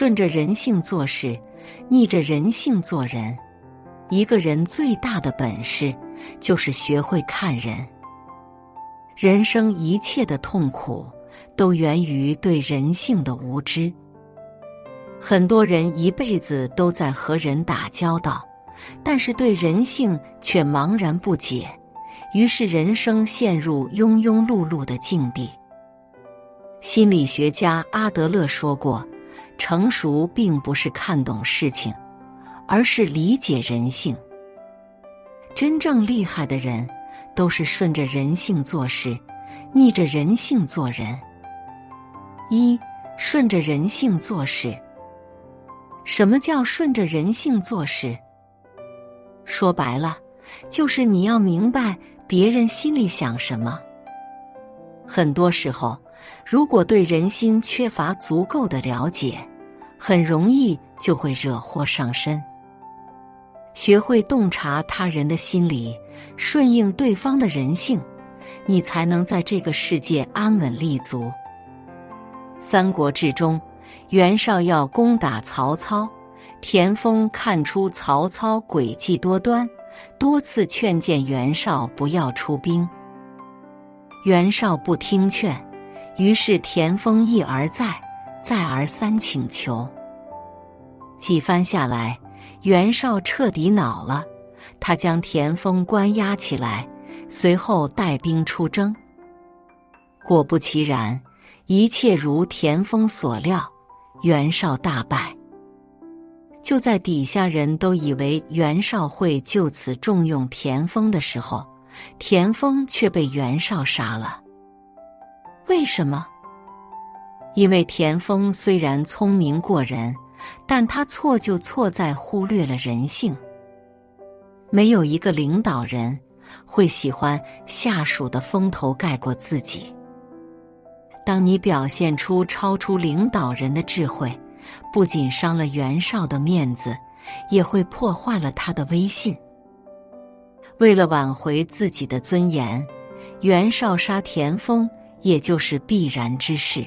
顺着人性做事，逆着人性做人。一个人最大的本事，就是学会看人。人生一切的痛苦，都源于对人性的无知。很多人一辈子都在和人打交道，但是对人性却茫然不解，于是人生陷入庸庸碌碌的境地。心理学家阿德勒说过：“成熟并不是看懂事情。”而是理解人性。真正厉害的人，都是顺着人性做事，逆着人性做人。一顺着人性做事。什么叫顺着人性做事？说白了，就是你要明白别人心里想什么。很多时候，如果对人心缺乏足够的了解，很容易就会惹祸上身。学会洞察他人的心理，顺应对方的人性，你才能在这个世界安稳立足。三国志中，袁绍要攻打曹操，田丰看出曹操诡计多端，多次劝谏袁绍不要出兵。袁绍不听劝，于是田丰一而再，再而三请求，几番下来。袁绍彻底恼了，他将田丰关押起来，随后带兵出征。果不其然，一切如田丰所料，袁绍大败。就在底下人都以为袁绍会就此重用田丰的时候，田丰却被袁绍杀了。为什么？因为田丰虽然聪明过人。但他错就错在忽略了人性。没有一个领导人会喜欢下属的风头盖过自己。当你表现出超出领导人的智慧，不仅伤了袁绍的面子，也会破坏了他的威信。为了挽回自己的尊严，袁绍杀田丰，也就是必然之事。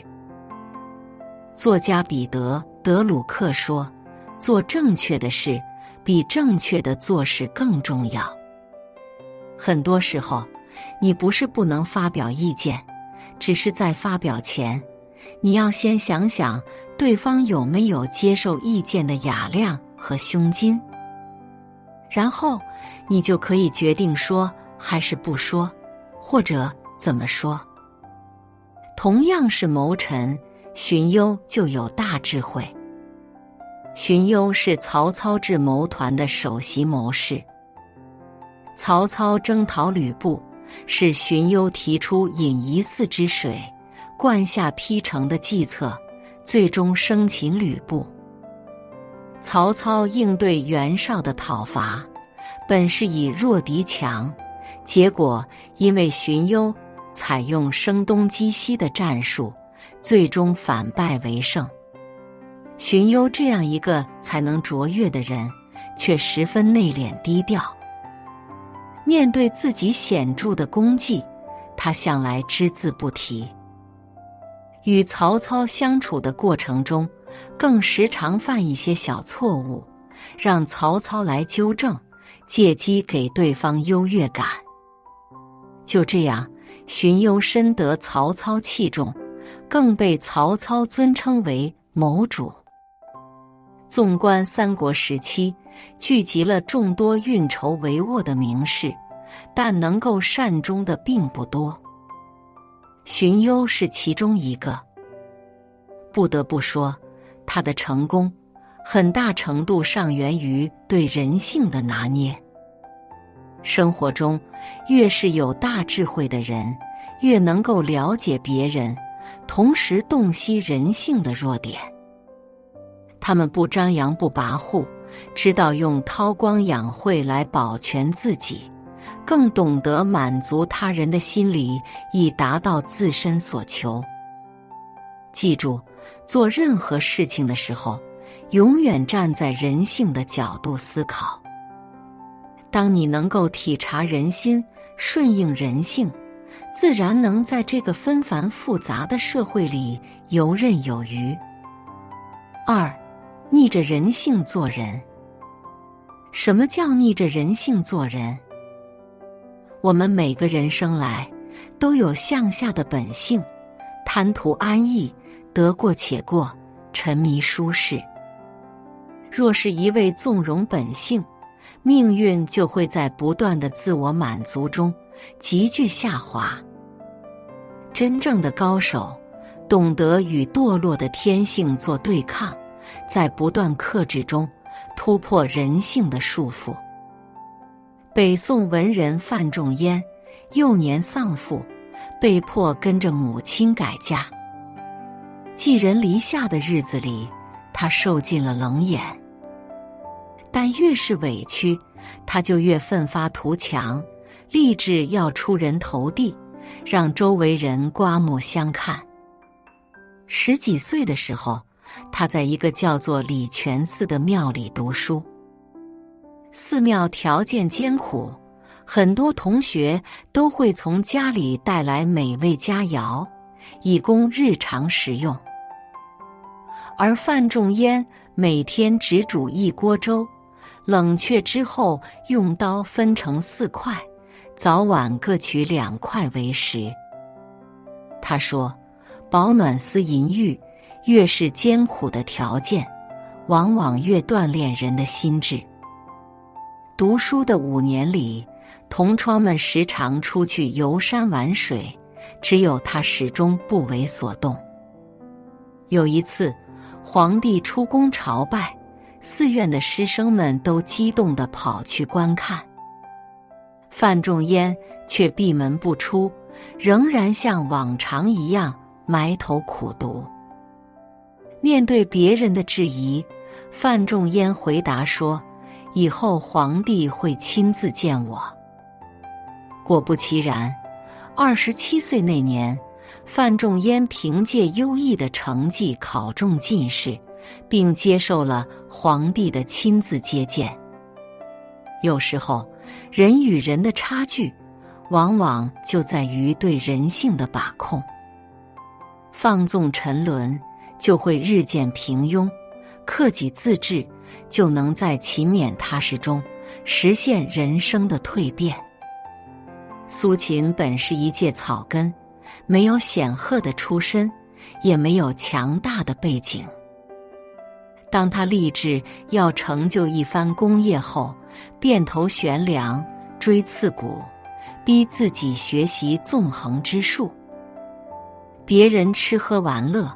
作家彼得。德鲁克说：“做正确的事，比正确的做事更重要。很多时候，你不是不能发表意见，只是在发表前，你要先想想对方有没有接受意见的雅量和胸襟，然后你就可以决定说还是不说，或者怎么说。同样是谋臣。”荀攸就有大智慧。荀攸是曹操智谋团的首席谋士。曹操征讨吕布，是荀攸提出引夷泗之水，灌下邳城的计策，最终生擒吕布。曹操应对袁绍的讨伐，本是以弱敌强，结果因为荀攸采用声东击西的战术。最终反败为胜。荀攸这样一个才能卓越的人，却十分内敛低调。面对自己显著的功绩，他向来只字不提。与曹操相处的过程中，更时常犯一些小错误，让曹操来纠正，借机给对方优越感。就这样，荀攸深得曹操器重。更被曹操尊称为谋主。纵观三国时期，聚集了众多运筹帷幄的名士，但能够善终的并不多。荀攸是其中一个。不得不说，他的成功很大程度上源于对人性的拿捏。生活中，越是有大智慧的人，越能够了解别人。同时洞悉人性的弱点，他们不张扬不跋扈，知道用韬光养晦来保全自己，更懂得满足他人的心理，以达到自身所求。记住，做任何事情的时候，永远站在人性的角度思考。当你能够体察人心，顺应人性。自然能在这个纷繁复杂的社会里游刃有余。二，逆着人性做人。什么叫逆着人性做人？我们每个人生来都有向下的本性，贪图安逸，得过且过，沉迷舒适。若是一味纵容本性，命运就会在不断的自我满足中急剧下滑。真正的高手懂得与堕落的天性做对抗，在不断克制中突破人性的束缚。北宋文人范仲淹幼年丧父，被迫跟着母亲改嫁。寄人篱下的日子里，他受尽了冷眼。但越是委屈，他就越奋发图强，立志要出人头地，让周围人刮目相看。十几岁的时候，他在一个叫做礼泉寺的庙里读书。寺庙条件艰苦，很多同学都会从家里带来美味佳肴，以供日常食用。而范仲淹每天只煮一锅粥。冷却之后，用刀分成四块，早晚各取两块为食。他说：“保暖思淫欲，越是艰苦的条件，往往越锻炼人的心智。”读书的五年里，同窗们时常出去游山玩水，只有他始终不为所动。有一次，皇帝出宫朝拜。寺院的师生们都激动地跑去观看，范仲淹却闭门不出，仍然像往常一样埋头苦读。面对别人的质疑，范仲淹回答说：“以后皇帝会亲自见我。”果不其然，二十七岁那年，范仲淹凭借优异的成绩考中进士。并接受了皇帝的亲自接见。有时候，人与人的差距，往往就在于对人性的把控。放纵沉沦，就会日渐平庸；克己自治，就能在勤勉踏实中实现人生的蜕变。苏秦本是一介草根，没有显赫的出身，也没有强大的背景。当他立志要成就一番功业后，便头悬梁，锥刺股，逼自己学习纵横之术。别人吃喝玩乐，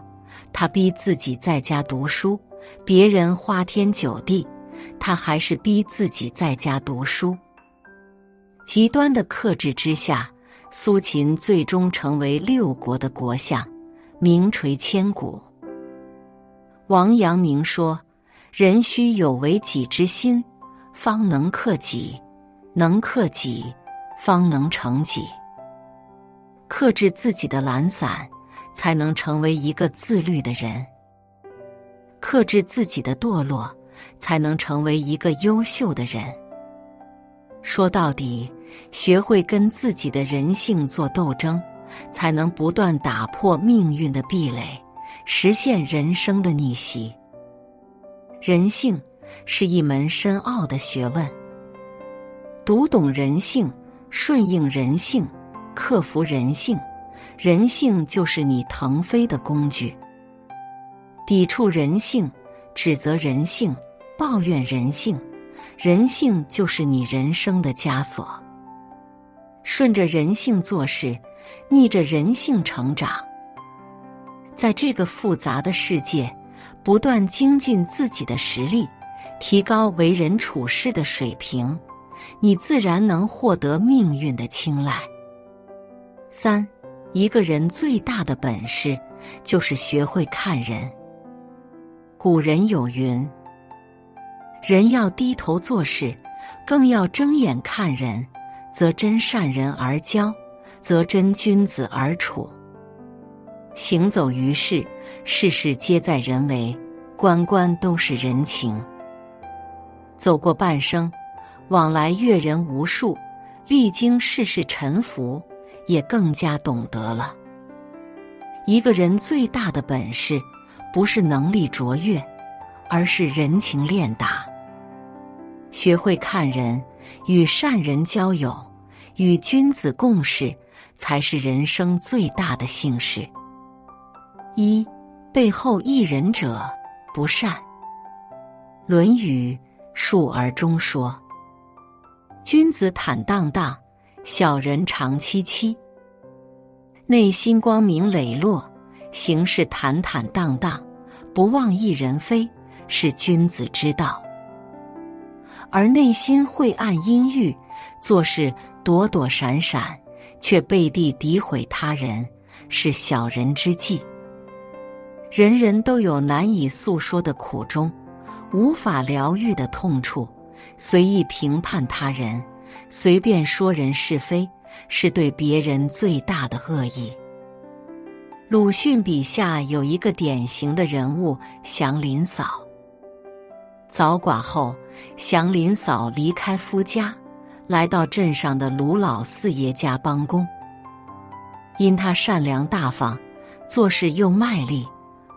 他逼自己在家读书；别人花天酒地，他还是逼自己在家读书。极端的克制之下，苏秦最终成为六国的国相，名垂千古。王阳明说：“人须有为己之心，方能克己；能克己，方能成己。克制自己的懒散，才能成为一个自律的人；克制自己的堕落，才能成为一个优秀的人。说到底，学会跟自己的人性做斗争，才能不断打破命运的壁垒。”实现人生的逆袭。人性是一门深奥的学问，读懂人性，顺应人性，克服人性，人性就是你腾飞的工具。抵触人性，指责人性，抱怨人性，人性就是你人生的枷锁。顺着人性做事，逆着人性成长。在这个复杂的世界，不断精进自己的实力，提高为人处事的水平，你自然能获得命运的青睐。三，一个人最大的本事就是学会看人。古人有云：“人要低头做事，更要睁眼看人，则真善人而交，则真君子而处。”行走于世，事事皆在人为，关关都是人情。走过半生，往来阅人无数，历经世事沉浮，也更加懂得了。一个人最大的本事，不是能力卓越，而是人情练达。学会看人，与善人交友，与君子共事，才是人生最大的幸事。一背后一人者不善。《论语·述而》中说：“君子坦荡荡，小人长戚戚。”内心光明磊落，行事坦坦荡荡，不忘一人非，是君子之道。而内心晦暗阴郁，做事躲躲闪闪，却背地诋毁他人，是小人之计。人人都有难以诉说的苦衷，无法疗愈的痛处，随意评判他人，随便说人是非，是对别人最大的恶意。鲁迅笔下有一个典型的人物祥林嫂。早寡后，祥林嫂离开夫家，来到镇上的鲁老四爷家帮工。因他善良大方，做事又卖力，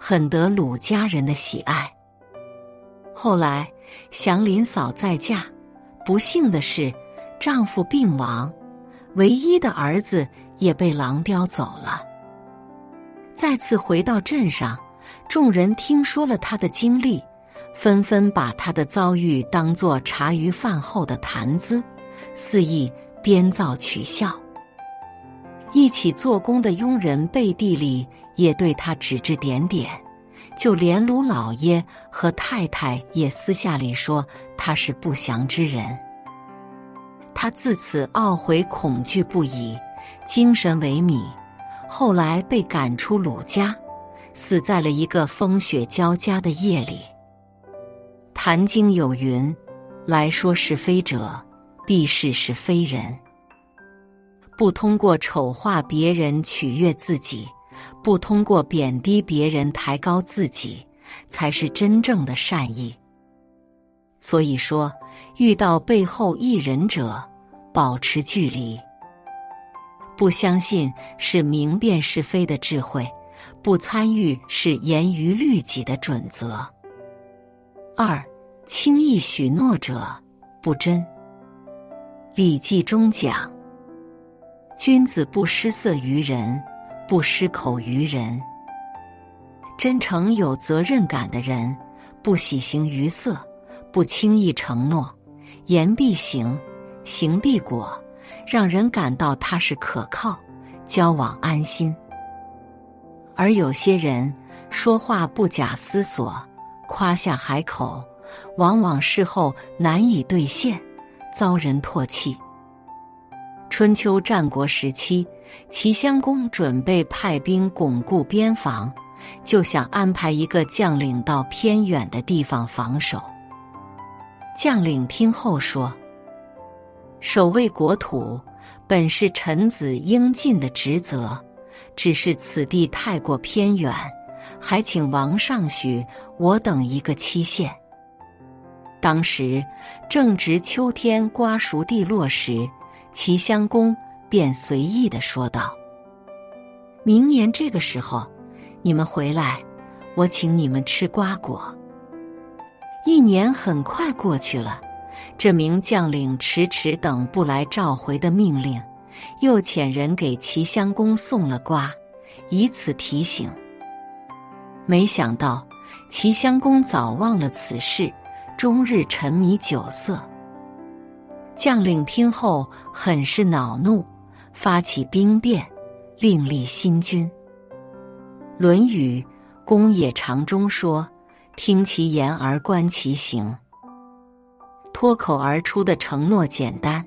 很得鲁家人的喜爱。后来，祥林嫂再嫁，不幸的是，丈夫病亡，唯一的儿子也被狼叼走了。再次回到镇上，众人听说了他的经历。纷纷把他的遭遇当作茶余饭后的谈资，肆意编造取笑。一起做工的佣人背地里也对他指指点点，就连卢老爷和太太也私下里说他是不祥之人。他自此懊悔恐惧不已，精神萎靡，后来被赶出鲁家，死在了一个风雪交加的夜里。《坛经》有云：“来说是非者，必是是非人。”不通过丑化别人取悦自己，不通过贬低别人抬高自己，才是真正的善意。所以说，遇到背后一人者，保持距离。不相信是明辨是非的智慧，不参与是严于律己的准则。二。轻易许诺者不真。《礼记》中讲：“君子不失色于人，不失口于人。”真诚有责任感的人，不喜形于色，不轻易承诺，言必行，行必果，让人感到踏实可靠，交往安心。而有些人说话不假思索，夸下海口。往往事后难以兑现，遭人唾弃。春秋战国时期，齐襄公准备派兵巩固边防，就想安排一个将领到偏远的地方防守。将领听后说：“守卫国土本是臣子应尽的职责，只是此地太过偏远，还请王上许我等一个期限。”当时正值秋天瓜熟蒂落时，齐襄公便随意的说道：“明年这个时候，你们回来，我请你们吃瓜果。”一年很快过去了，这名将领迟迟等不来召回的命令，又遣人给齐襄公送了瓜，以此提醒。没想到齐襄公早忘了此事。终日沉迷酒色，将领听后很是恼怒，发起兵变，另立新君。《论语·公冶长》中说：“听其言而观其行。”脱口而出的承诺简单，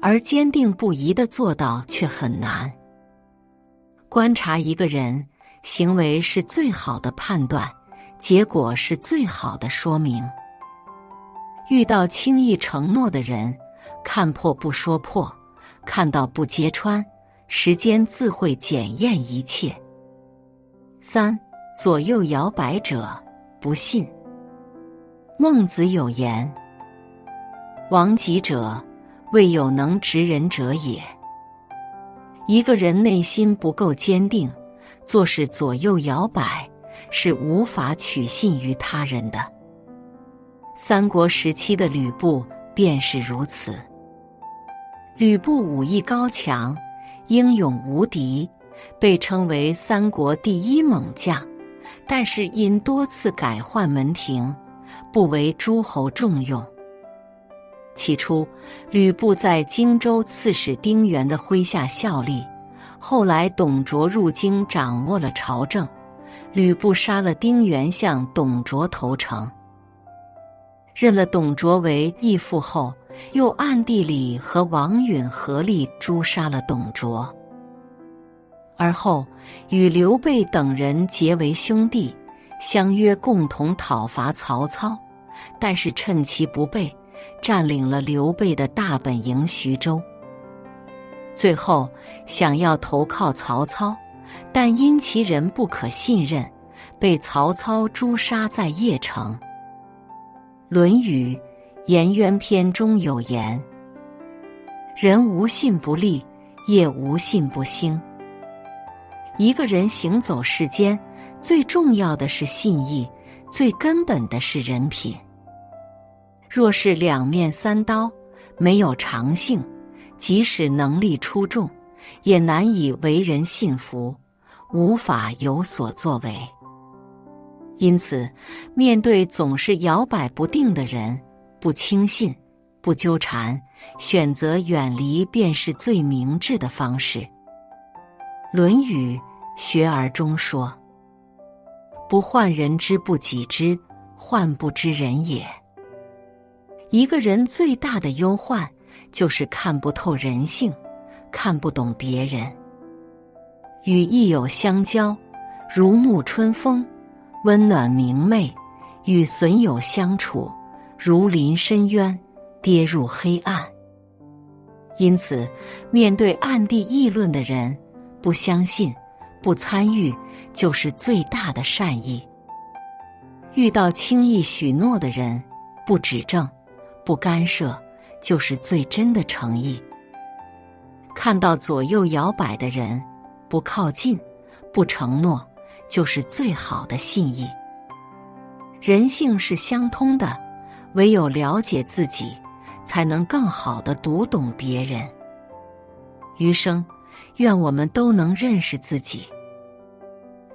而坚定不移的做到却很难。观察一个人行为是最好的判断，结果是最好的说明。遇到轻易承诺的人，看破不说破，看到不揭穿，时间自会检验一切。三左右摇摆者不信。孟子有言：“王己者，未有能执人者也。”一个人内心不够坚定，做事左右摇摆，是无法取信于他人的。三国时期的吕布便是如此。吕布武艺高强，英勇无敌，被称为三国第一猛将。但是因多次改换门庭，不为诸侯重用。起初，吕布在荆州刺史丁原的麾下效力。后来，董卓入京，掌握了朝政。吕布杀了丁原，向董卓投诚，认了董卓为义父后，又暗地里和王允合力诛杀了董卓。而后与刘备等人结为兄弟，相约共同讨伐曹操。但是趁其不备，占领了刘备的大本营徐州。最后想要投靠曹操，但因其人不可信任，被曹操诛杀在邺城。《论语·颜渊篇》中有言：“人无信不立，业无信不兴。”一个人行走世间，最重要的是信义，最根本的是人品。若是两面三刀，没有长性。即使能力出众，也难以为人信服，无法有所作为。因此，面对总是摇摆不定的人，不轻信，不纠缠，选择远离，便是最明智的方式。《论语·学而》中说：“不患人之不己知，患不知人也。”一个人最大的忧患。就是看不透人性，看不懂别人。与益友相交，如沐春风，温暖明媚；与损友相处，如临深渊，跌入黑暗。因此，面对暗地议论的人，不相信，不参与，就是最大的善意；遇到轻易许诺的人，不指正，不干涉。就是最真的诚意。看到左右摇摆的人，不靠近，不承诺，就是最好的信义。人性是相通的，唯有了解自己，才能更好的读懂别人。余生，愿我们都能认识自己，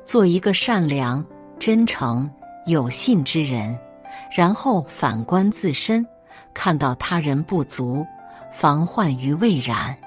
做一个善良、真诚、有信之人，然后反观自身。看到他人不足，防患于未然。